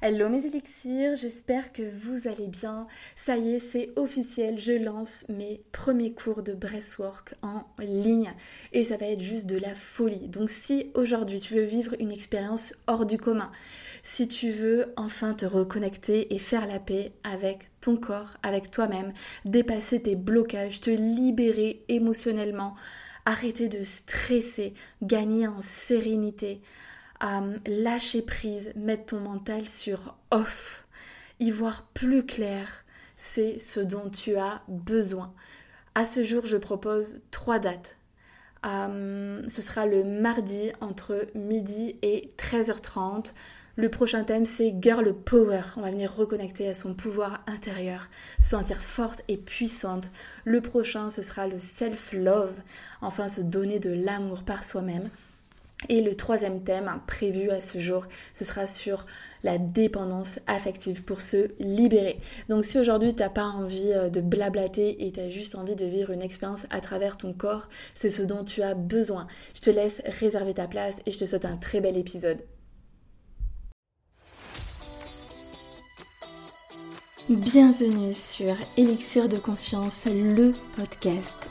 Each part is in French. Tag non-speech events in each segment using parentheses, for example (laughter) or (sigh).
Hello mes élixirs, j'espère que vous allez bien. Ça y est, c'est officiel, je lance mes premiers cours de breathwork en ligne et ça va être juste de la folie. Donc si aujourd'hui tu veux vivre une expérience hors du commun, si tu veux enfin te reconnecter et faire la paix avec ton corps, avec toi-même, dépasser tes blocages, te libérer émotionnellement, arrêter de stresser, gagner en sérénité, lâcher prise, mettre ton mental sur off, y voir plus clair, c'est ce dont tu as besoin. À ce jour, je propose trois dates. ce sera le mardi entre midi et 13h30. Le prochain thème, c'est Girl Power. On va venir reconnecter à son pouvoir intérieur, se sentir forte et puissante. Le prochain, ce sera le self-love. Enfin, se donner de l'amour par soi-même. Et le troisième thème prévu à ce jour, ce sera sur la dépendance affective pour se libérer. Donc si aujourd'hui tu n'as pas envie euh, de blablater et tu as juste envie de vivre une expérience à travers ton corps, c'est ce dont tu as besoin. Je te laisse réserver ta place et je te souhaite un très bel épisode. Bienvenue sur Elixir de confiance, le podcast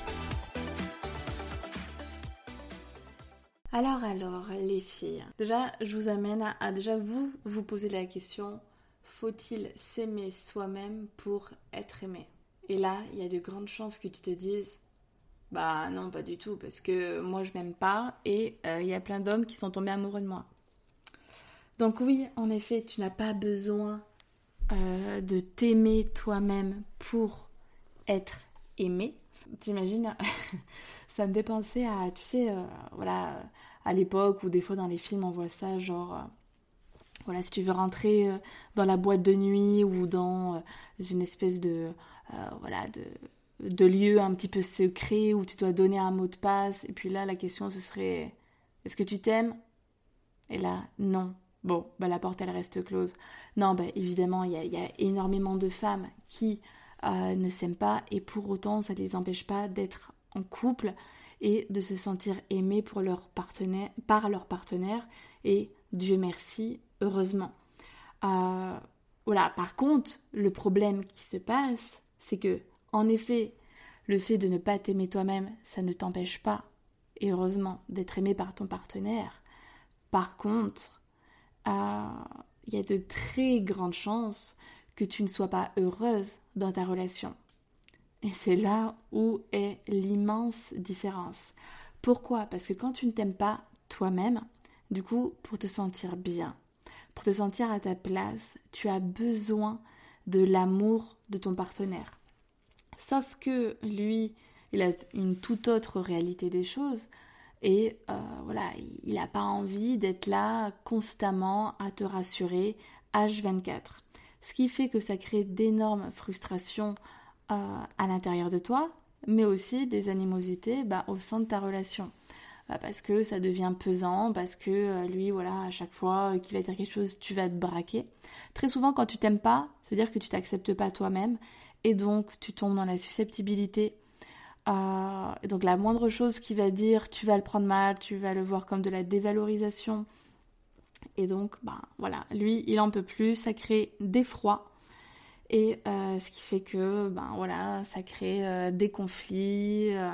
Alors, alors, les filles. Déjà, je vous amène à, déjà vous vous poser la question faut-il s'aimer soi-même pour être aimé? Et là, il y a de grandes chances que tu te dises bah non, pas du tout, parce que moi je m'aime pas et euh, il y a plein d'hommes qui sont tombés amoureux de moi. Donc oui, en effet, tu n'as pas besoin euh, de t'aimer toi-même pour être aimé. T'imagines? (laughs) Ça me fait penser à, tu sais, euh, voilà, à l'époque où des fois dans les films on voit ça, genre, euh, voilà, si tu veux rentrer euh, dans la boîte de nuit ou dans une espèce de, voilà, de, de lieu un petit peu secret où tu dois donner un mot de passe, et puis là la question ce serait, est-ce que tu t'aimes? Et là, non. Bon, bah la porte elle reste close. Non, bah évidemment, il y a, énormément de femmes qui ne s'aiment pas et pour autant ça ne les empêche pas d'être en couple et de se sentir aimé par leur partenaire et Dieu merci, heureusement. Euh, voilà, par contre, le problème qui se passe, c'est que, en effet, le fait de ne pas t'aimer toi-même, ça ne t'empêche pas, et heureusement, d'être aimé par ton partenaire. Par contre, euh, il y a de très grandes chances que tu ne sois pas heureuse dans ta relation. Et c'est là où est l'immense différence. Pourquoi? Parce que quand tu ne t'aimes pas toi-même, du coup, pour te sentir bien, pour te sentir à ta place, tu as besoin de l'amour de ton partenaire. Sauf que lui, il a une toute autre réalité des choses et euh, voilà, il n'a pas envie d'être là constamment à te rassurer H24. Ce qui fait que ça crée d'énormes frustrations à l'intérieur de toi, mais aussi des animosités bah, au sein de ta relation. Bah, parce que ça devient pesant, parce que euh, lui, voilà, à chaque fois qu'il va dire quelque chose, tu vas te braquer. Très souvent, quand tu t'aimes pas, c'est à dire que tu t'acceptes pas toi-même, et donc tu tombes dans la susceptibilité. Euh, donc la moindre chose qu'il va dire, tu vas le prendre mal, tu vas le voir comme de la dévalorisation. Et donc, bah voilà, lui, il en peut plus, ça crée d'effroi et euh, ce qui fait que, ben voilà, ça crée euh, des conflits. Euh,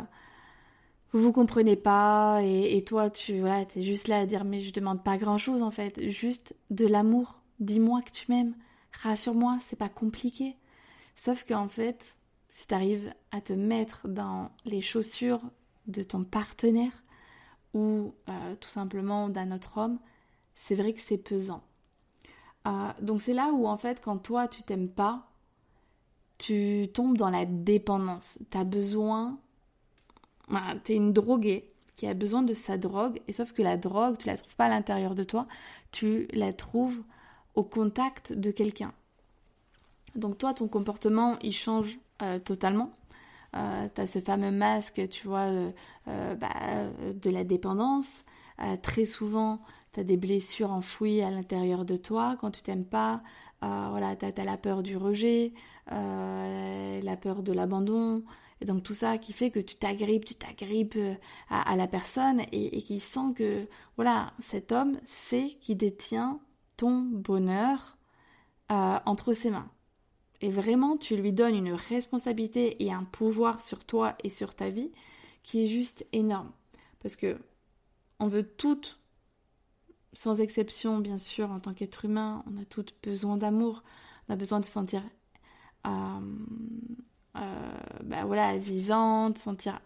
vous vous comprenez pas et, toi, tu voilà, es juste là à dire mais je demande pas grand chose en fait, juste de l'amour. Dis-moi que tu m'aimes, rassure-moi, c'est pas compliqué. Sauf qu'en fait, si tu arrives à te mettre dans les chaussures de ton partenaire ou tout simplement d'un autre homme, c'est vrai que c'est pesant. donc c'est là où en fait quand toi tu t'aimes pas, tu tombes dans la dépendance. Tu as besoin. tu es une droguée qui a besoin de sa drogue, et sauf que la drogue, tu la trouves pas à l'intérieur de toi, tu la trouves au contact de quelqu'un. Donc toi, ton comportement, il change totalement. tu as ce fameux masque, tu vois, bah, de la dépendance. très souvent, tu as des blessures enfouies à l'intérieur de toi quand tu t'aimes pas. Voilà, tu as, la peur du rejet, la peur de l'abandon, et donc tout ça qui fait que tu t'agrippes, tu t'agrippes euh, à, la personne et, qui sent que voilà, cet homme sait qui détient ton bonheur euh, entre ses mains. Et vraiment, tu lui donnes une responsabilité et un pouvoir sur toi et sur ta vie qui est juste énorme. Parce que on veut toutes, sans exception bien sûr, en tant qu'être humain, on a toutes besoin d'amour, on a besoin de se sentir euh, euh, bah voilà, vivante, sentir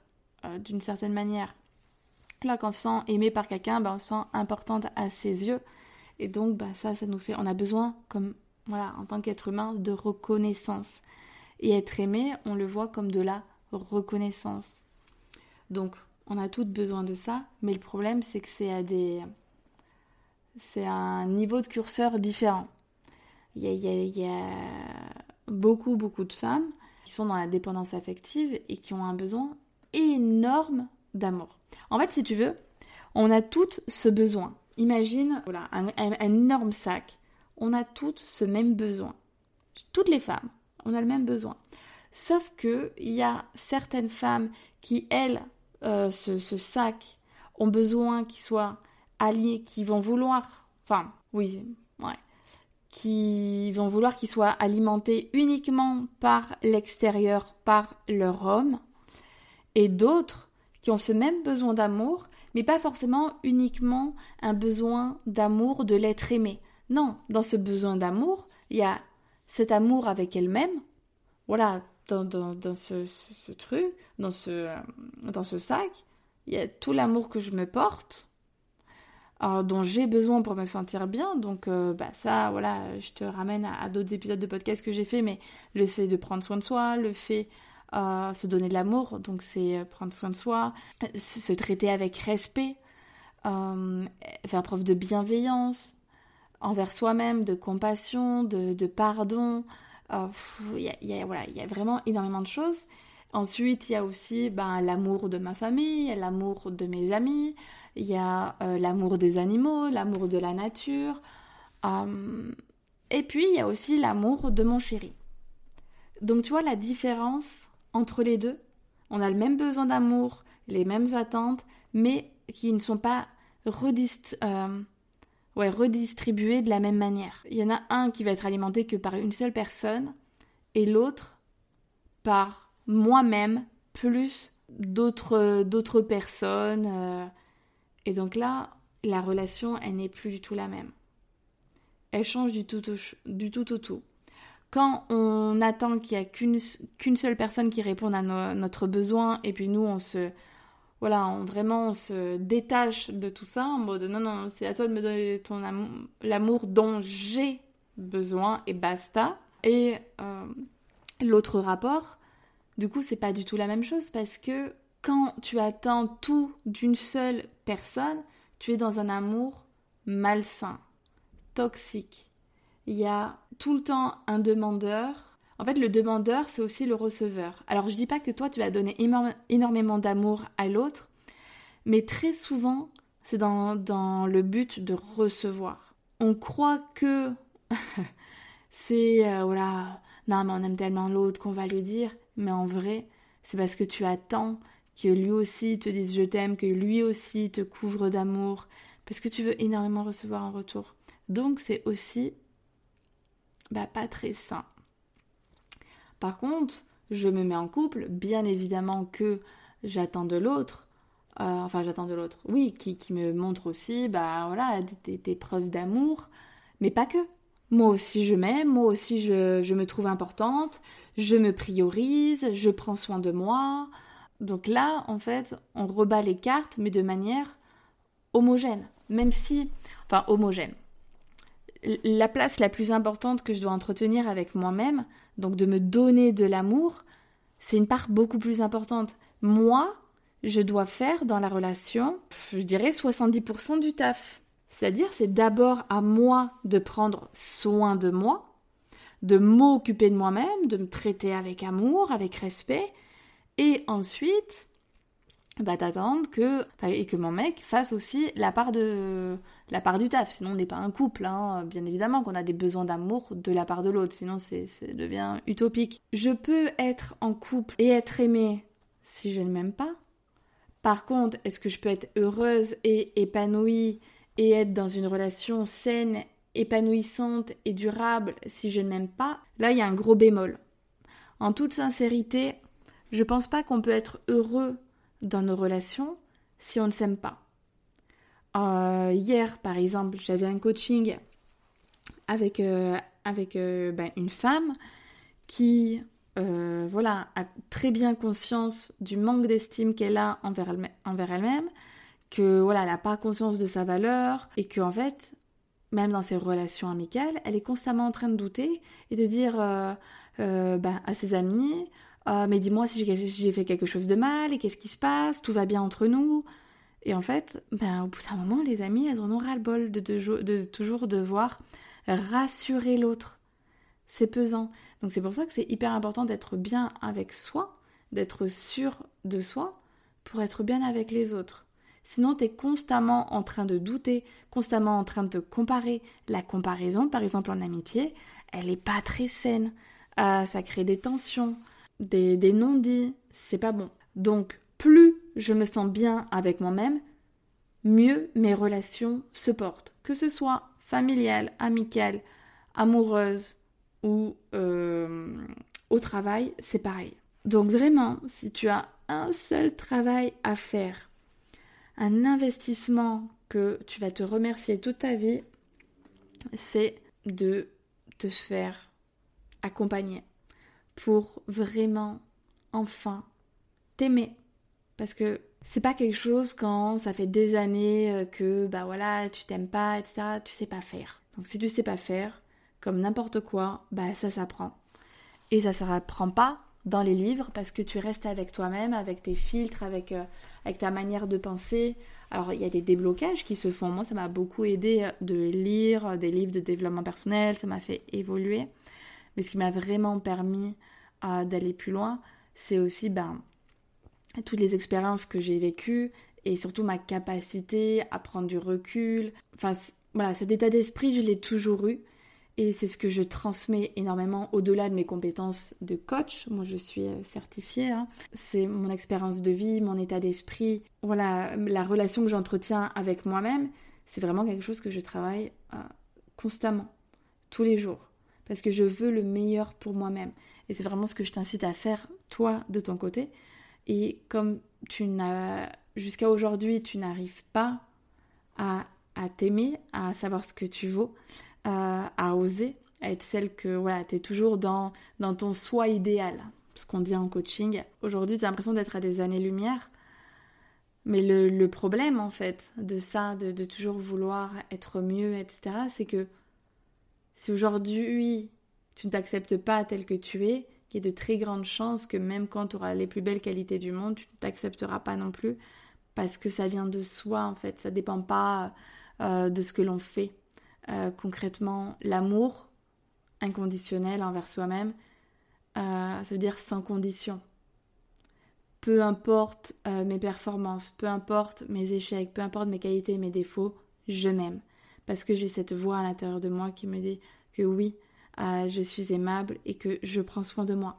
euh, d'une certaine manière. Là, quand on se sent aimé par quelqu'un, bah, on se sent importante à ses yeux. Et donc, bah, ça, ça nous fait. On a besoin, comme voilà, en tant qu'être humain, de reconnaissance. Et être aimé, on le voit comme de la reconnaissance. Donc, on a toutes besoin de ça, mais le problème, c'est que c'est à des. C'est un niveau de curseur différent. Il y a, beaucoup, beaucoup de femmes qui sont dans la dépendance affective et qui ont un besoin énorme d'amour. En fait, si tu veux, on a toutes ce besoin. Imagine, voilà, un, énorme sac. On a toutes ce même besoin. Toutes les femmes, on a le même besoin. Sauf que il y a certaines femmes qui, elles, euh, ce, ce, sac, ont besoin qu'il soit qui vont vouloir, enfin, oui, ouais, qui vont vouloir qu'ils soient alimentés uniquement par l'extérieur, par leur homme, et d'autres qui ont ce même besoin d'amour, mais pas forcément uniquement un besoin d'amour de l'être aimé. Non, dans ce besoin d'amour, il y a cet amour avec elle-même, voilà, dans, ce, truc, euh, dans ce sac, il y a tout l'amour que je me porte, dont j'ai besoin pour me sentir bien. Donc euh, bah, ça, voilà, je te ramène à, d'autres épisodes de podcast que j'ai fait, mais le fait de prendre soin de soi, le fait euh, se donner de l'amour, donc c'est euh, prendre soin de soi, se, traiter avec respect, faire preuve de bienveillance envers soi-même, de compassion, de, pardon. Il y, a, voilà, y a vraiment énormément de choses. Ensuite, il y a aussi ben, l'amour de ma famille, l'amour de mes amis, il y a euh, l'amour des animaux, l'amour de la nature, euh, et puis il y a aussi l'amour de mon chéri. Donc tu vois la différence entre les deux On a le même besoin d'amour, les mêmes attentes, mais qui ne sont pas euh, redistribuées de la même manière. Il y en a un qui va être alimenté que par une seule personne, et l'autre par moi-même plus d'autres personnes et donc là, la relation, elle n'est plus du tout la même. Elle change du tout au, du tout, tout. Quand on attend qu'il n'y a qu'une seule personne qui réponde à notre besoin, et puis nous, on se, voilà, on, vraiment on se détache de tout ça en mode non, non, c'est à toi de me donner ton amour, l'amour dont j'ai besoin et basta. Et euh, l'autre rapport, du coup, c'est pas du tout la même chose parce que quand tu attends tout d'une seule personne, tu es dans un amour malsain, toxique. Il y a tout le temps un demandeur. En fait, le demandeur, c'est aussi le receveur. Alors, je dis pas que toi, tu vas donner énormément d'amour à l'autre, mais très souvent, c'est dans, dans le but de recevoir. On croit que (laughs) c'est, euh, voilà, non, mais on aime tellement l'autre qu'on va lui dire, mais en vrai, c'est parce que tu attends que lui aussi te dise je t'aime, que lui aussi te couvre d'amour, parce que tu veux énormément recevoir en retour. Donc c'est aussi bah, pas très sain. Par contre, je me mets en couple, bien évidemment que j'attends de l'autre, euh, enfin j'attends de l'autre, oui, qui, me montre aussi bah voilà preuves d'amour, mais pas que. Moi aussi je m'aime, moi aussi je me trouve importante, je me priorise, je prends soin de moi, donc là, en fait, on rebat les cartes, mais de manière homogène. Même si, enfin, homogène. La place la plus importante que je dois entretenir avec moi-même, donc de me donner de l'amour, c'est une part beaucoup plus importante. Moi, je dois faire dans la relation, je dirais 70% du taf. C'est-à-dire, c'est d'abord à moi de prendre soin de moi, de m'occuper de moi-même, de me traiter avec amour, avec respect, et ensuite, bah, t'attendre que, et que mon mec fasse aussi la part, de, la part du taf. Sinon, on n'est pas un couple, hein. bien évidemment qu'on a des besoins d'amour de la part de l'autre, sinon c'est, devient utopique. Je peux être en couple et être aimée si je ne m'aime pas. Par contre, est-ce que je peux être heureuse et épanouie et être dans une relation saine, épanouissante et durable si je ne m'aime pas? Là, il y a un gros bémol. En toute sincérité, je pense pas qu'on peut être heureux dans nos relations si on ne s'aime pas. Euh, hier, par exemple, j'avais un coaching avec, euh, avec euh, ben, une femme qui voilà, a très bien conscience du manque d'estime qu'elle a envers, elle, envers elle-même, que voilà, n'a pas conscience de sa valeur et que en fait, même dans ses relations amicales, elle est constamment en train de douter et de dire ben, à ses amis ah, mais dis-moi si j'ai fait quelque chose de mal et qu'est-ce qui se passe, tout va bien entre nous. Et en fait, ben, au bout d'un moment, les amis, elles en ont ras-le-bol de, toujours devoir rassurer l'autre. C'est pesant. Donc c'est pour ça que c'est hyper important d'être bien avec soi, d'être sûr de soi, pour être bien avec les autres. Sinon, tu es constamment en train de douter, constamment en train de te comparer. La comparaison, par exemple en amitié, elle n'est pas très saine. Ah, ça crée des tensions des, non-dits, c'est pas bon. Donc, plus je me sens bien avec moi-même, mieux mes relations se portent. Que ce soit familiale, amicale, amoureuse ou euh, au travail, c'est pareil. Donc vraiment, si tu as un seul travail à faire, un investissement que tu vas te remercier toute ta vie, c'est de te faire accompagner pour vraiment, enfin, t'aimer. Parce que c'est pas quelque chose quand ça fait des années euh, que, bah voilà, tu t'aimes pas, etc., tu sais pas faire. Donc si tu sais pas faire, comme n'importe quoi, bah ça s'apprend. Et ça s'apprend pas dans les livres parce que tu restes avec toi-même, avec tes filtres, avec, euh, avec ta manière de penser. Alors il y a des déblocages qui se font. Moi, ça m'a beaucoup aidé euh, de lire des livres de développement personnel, ça m'a fait évoluer. Mais ce qui m'a vraiment permis d'aller plus loin, c'est aussi ben, toutes les expériences que j'ai vécues et surtout ma capacité à prendre du recul. Enfin, voilà, cet état d'esprit, je l'ai toujours eu. Et c'est ce que je transmets énormément au-delà de mes compétences de coach. Moi, je suis euh, certifiée. Hein. C'est mon expérience de vie, mon état d'esprit. Voilà, la relation que j'entretiens avec moi-même, c'est vraiment quelque chose que je travaille euh, constamment, tous les jours parce que je veux le meilleur pour moi-même. Et c'est vraiment ce que je t'incite à faire, toi, de ton côté. Et comme tu n'as, jusqu'à aujourd'hui, tu n'arrives pas à, t'aimer, à savoir ce que tu vaux, euh, à oser, à être celle que, voilà, tu es toujours dans, dans ton soi idéal, ce qu'on dit en coaching. Aujourd'hui, tu as l'impression d'être à des années-lumière. Mais le, problème, en fait, de ça, de toujours vouloir être mieux, etc., c'est que si aujourd'hui tu ne t'acceptes pas tel que tu es, il y a de très grandes chances que même quand tu auras les plus belles qualités du monde, tu ne t'accepteras pas non plus parce que ça vient de soi en fait, ça ne dépend pas euh, de ce que l'on fait. Euh, concrètement, l'amour inconditionnel envers soi-même, euh, ça veut dire sans condition. Peu importe mes performances, peu importe mes échecs, peu importe mes qualités et mes défauts, je m'aime parce que j'ai cette voix à l'intérieur de moi qui me dit que oui, euh, je suis aimable et que je prends soin de moi.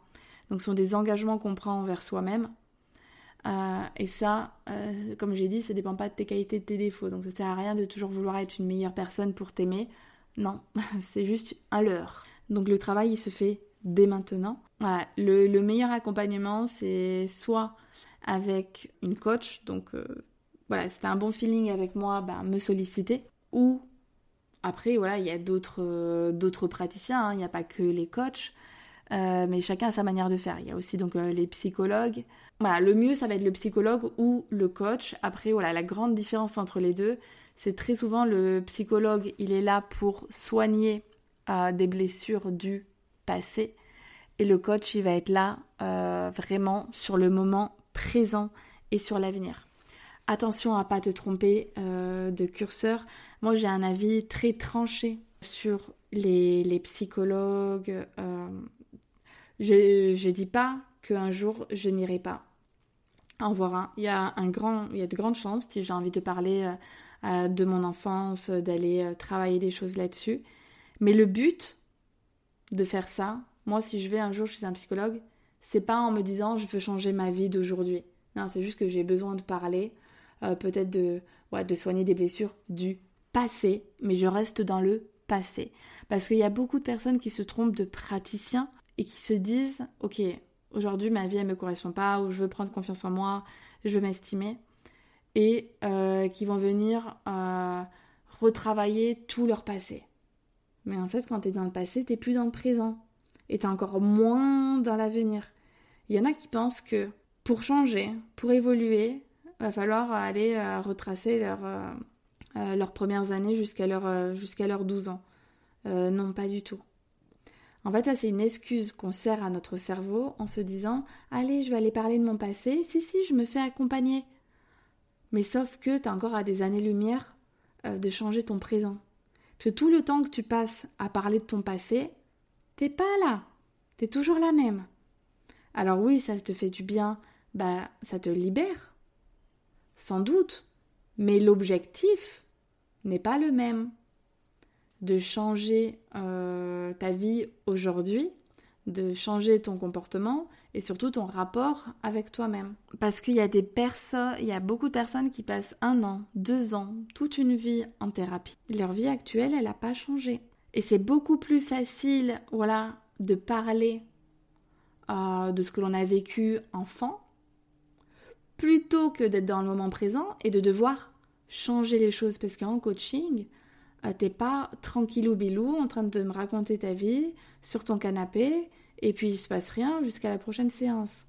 Donc ce sont des engagements qu'on prend envers soi-même. Euh, et ça, euh, comme j'ai dit, ça ne dépend pas de tes qualités, de tes défauts. Donc ça sert à rien de toujours vouloir être une meilleure personne pour t'aimer. Non, (laughs) c'est juste un leurre. Donc le travail, il se fait dès maintenant. Voilà, le, meilleur accompagnement, c'est soit avec une coach, donc voilà, c'était un bon feeling avec moi, ben, me solliciter, après, voilà, il y a d'autres euh, praticiens, hein. il n'y a pas que les coachs, euh, mais chacun a sa manière de faire. Il y a aussi donc euh, les psychologues. Voilà, le mieux, ça va être le psychologue ou le coach. Après, voilà, la grande différence entre les deux, c'est très souvent le psychologue, il est là pour soigner des blessures du passé, et le coach, il va être là vraiment sur le moment présent et sur l'avenir. Attention à pas te tromper de curseur. Moi, j'ai un avis très tranché sur les, psychologues. Euh, je ne dis pas qu'un jour je n'irai pas en voir un. Il y a, un grand, il y a de grandes chances, si j'ai envie de parler euh, de mon enfance, d'aller travailler des choses là-dessus. Mais le but de faire ça, moi, si je vais un jour chez un psychologue, c'est pas en me disant je veux changer ma vie d'aujourd'hui. Non, c'est juste que j'ai besoin de parler, euh, peut-être de, de soigner des blessures du passé, mais je reste dans le passé. Parce qu'il y a beaucoup de personnes qui se trompent de praticiens et qui se disent ok, aujourd'hui ma vie elle me correspond pas, ou je veux prendre confiance en moi, je veux m'estimer, et euh, qui vont venir euh, retravailler tout leur passé. Mais en fait, quand tu es dans le passé, tu plus dans le présent. Et tu encore moins dans l'avenir. Il y en a qui pensent que pour changer, pour évoluer, va falloir aller euh, retracer euh, euh, leurs premières années jusqu'à leur, jusqu'à leurs 12 ans. non, pas du tout. En fait, ça, c'est une excuse qu'on sert à notre cerveau en se disant Allez, je vais aller parler de mon passé. Si, si, je me fais accompagner. Mais sauf que tu as encore à des années-lumière de changer ton présent. Que tout le temps que tu passes à parler de ton passé, t'es pas là. T'es toujours la même. Alors oui, ça te fait du bien, bah ça te libère. Sans doute. Mais l'objectif n'est pas le même. De changer euh, ta vie aujourd'hui, de changer ton comportement et surtout ton rapport avec toi-même. Parce qu'il y a des personnes, il y a beaucoup de personnes qui passent un an, deux ans, toute une vie en thérapie. Leur vie actuelle, elle n'a pas changé. Et c'est beaucoup plus facile, voilà, de parler euh, de ce que l'on a vécu enfant, plutôt que d'être dans le moment présent et de devoir changer les choses. Parce qu'en coaching, euh, t'es pas tranquillou bilou en train de me raconter ta vie sur ton canapé et puis il se passe rien jusqu'à la prochaine séance.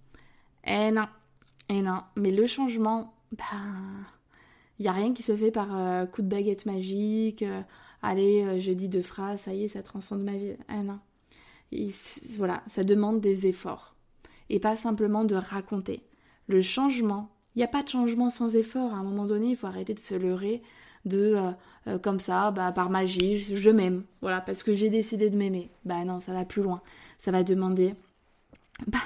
Eh non, eh non. Mais le changement, ben, il y a rien qui se fait par euh, coup de baguette magique. Euh, allez, je dis deux phrases, ça y est, ça transcende ma vie. Eh non. voilà, ça demande des efforts et pas simplement de raconter. Le changement, il n'y a pas de changement sans effort. À un moment donné, il faut arrêter de se leurrer de comme ça, bah, par magie, je m'aime. Voilà, parce que j'ai décidé de m'aimer. Bah non, ça va plus loin ça va demander bah,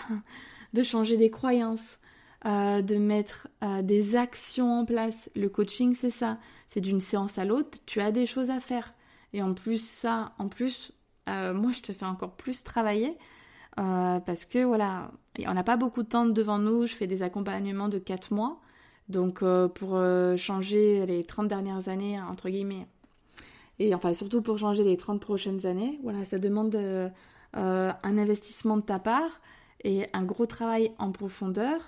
de changer des croyances, euh, de mettre euh, des actions en place. Le coaching, c'est ça. C'est d'une séance à l'autre, tu as des choses à faire. Et en plus, ça, en plus, euh, moi, je te fais encore plus travailler. Parce que voilà, on n'a pas beaucoup de temps devant nous. Je fais des accompagnements de 4 mois. Donc, pour changer les 30 dernières années, entre guillemets, et enfin, surtout pour changer les 30 prochaines années, voilà, ça demande euh, un investissement de ta part et un gros travail en profondeur.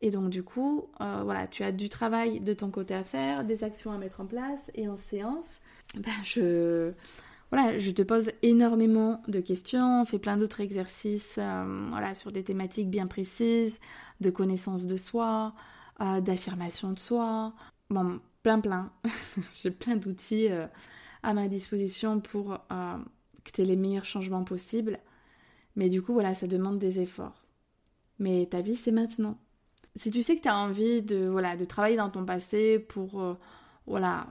Et donc du coup, euh, voilà, tu as du travail de ton côté à faire, des actions à mettre en place et en séance, ben je, voilà, je te pose énormément de questions, on fait plein d'autres exercices euh, voilà, sur des thématiques bien précises, de connaissance de soi, d'affirmation de soi. Bon, plein plein. (laughs) J'ai plein d'outils à ma disposition pour que tu aies les meilleurs changements possibles. Mais du coup, voilà, ça demande des efforts. Mais ta vie, c'est maintenant. Si tu sais que tu as envie de, voilà, de travailler dans ton passé pour, euh, voilà,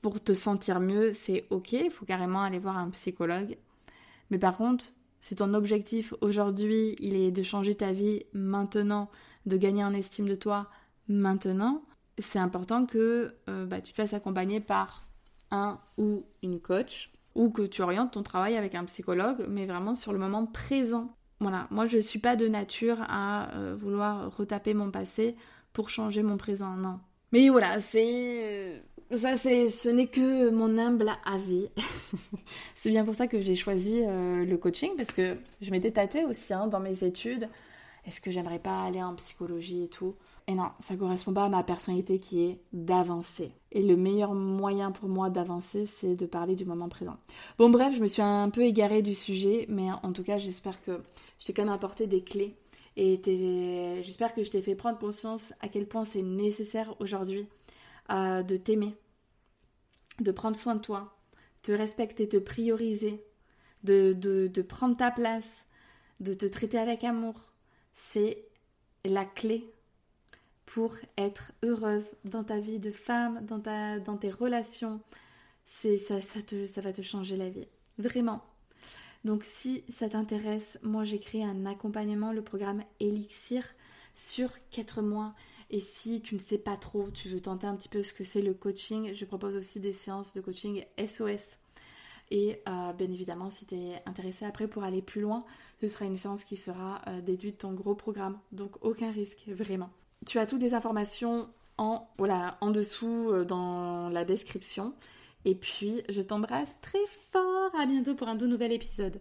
pour te sentir mieux, c'est ok, il faut carrément aller voir un psychologue. Mais par contre, si ton objectif aujourd'hui, il est de changer ta vie maintenant, de gagner en estime de toi maintenant, c'est important que euh, bah, tu te fasses accompagner par un ou une coach ou que tu orientes ton travail avec un psychologue, mais vraiment sur le moment présent. Voilà, moi je ne suis pas de nature à euh, vouloir retaper mon passé pour changer mon présent, non. Mais voilà, c'est ça c'est ce n'est que mon humble avis. (laughs) c'est bien pour ça que j'ai choisi euh, le coaching parce que je m'étais tâtée aussi hein, dans mes études. Est-ce que j'aimerais pas aller en psychologie et tout? Et non, ça correspond pas à ma personnalité qui est d'avancer. Et le meilleur moyen pour moi d'avancer, c'est de parler du moment présent. Bon bref, je me suis un peu égarée du sujet, mais en tout cas, j'espère que je t'ai quand même apporté des clés. Et j'espère que je t'ai fait prendre conscience à quel point c'est nécessaire aujourd'hui euh, de t'aimer, de prendre soin de toi, te respecter, te prioriser, de, de prendre ta place, de te traiter avec amour. C'est la clé pour être heureuse dans ta vie de femme, dans tes relations. C'est ça, ça, te, ça va te changer la vie. Vraiment. Donc si ça t'intéresse, moi j'ai créé un accompagnement, le programme Elixir, sur 4 mois. Et si tu ne sais pas trop, tu veux tenter un petit peu ce que c'est le coaching, je propose aussi des séances de coaching SOS. Et euh, bien évidemment, si tu es intéressé après pour aller plus loin, ce sera une séance qui sera euh, déduite de ton gros programme. Donc aucun risque, vraiment. Tu as toutes les informations en, dessous euh, dans la description. Et puis, je t'embrasse très fort. À bientôt pour un tout nouvel épisode.